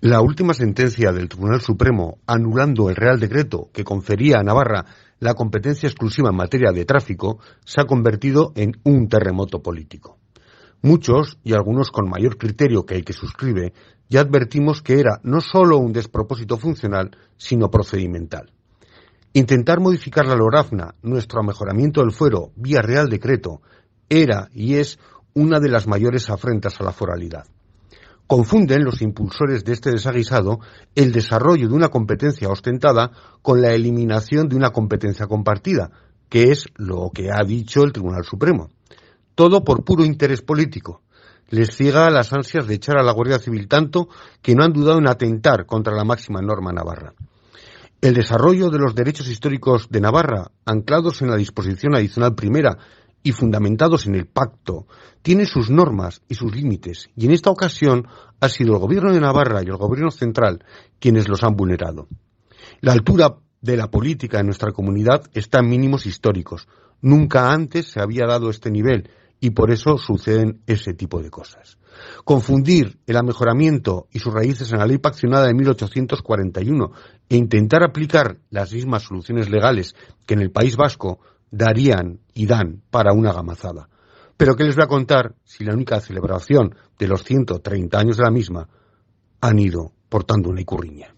La última sentencia del Tribunal Supremo anulando el Real Decreto que confería a Navarra la competencia exclusiva en materia de tráfico se ha convertido en un terremoto político. Muchos, y algunos con mayor criterio que el que suscribe, ya advertimos que era no solo un despropósito funcional, sino procedimental. Intentar modificar la LORAFNA, nuestro mejoramiento del fuero, vía Real Decreto, era y es una de las mayores afrentas a la foralidad. Confunden los impulsores de este desaguisado el desarrollo de una competencia ostentada con la eliminación de una competencia compartida, que es lo que ha dicho el Tribunal Supremo. Todo por puro interés político. Les ciega las ansias de echar a la Guardia Civil tanto que no han dudado en atentar contra la máxima norma navarra. El desarrollo de los derechos históricos de Navarra, anclados en la disposición adicional primera y fundamentados en el pacto, tiene sus normas y sus límites, y en esta ocasión ha sido el gobierno de Navarra y el gobierno central quienes los han vulnerado. La altura de la política en nuestra comunidad está en mínimos históricos. Nunca antes se había dado este nivel y por eso suceden ese tipo de cosas. Confundir el amejoramiento y sus raíces en la ley paccionada de 1841 e intentar aplicar las mismas soluciones legales que en el País Vasco darían y dan para una gamazada. Pero ¿qué les voy a contar si la única celebración de los 130 años de la misma han ido portando una icurriña?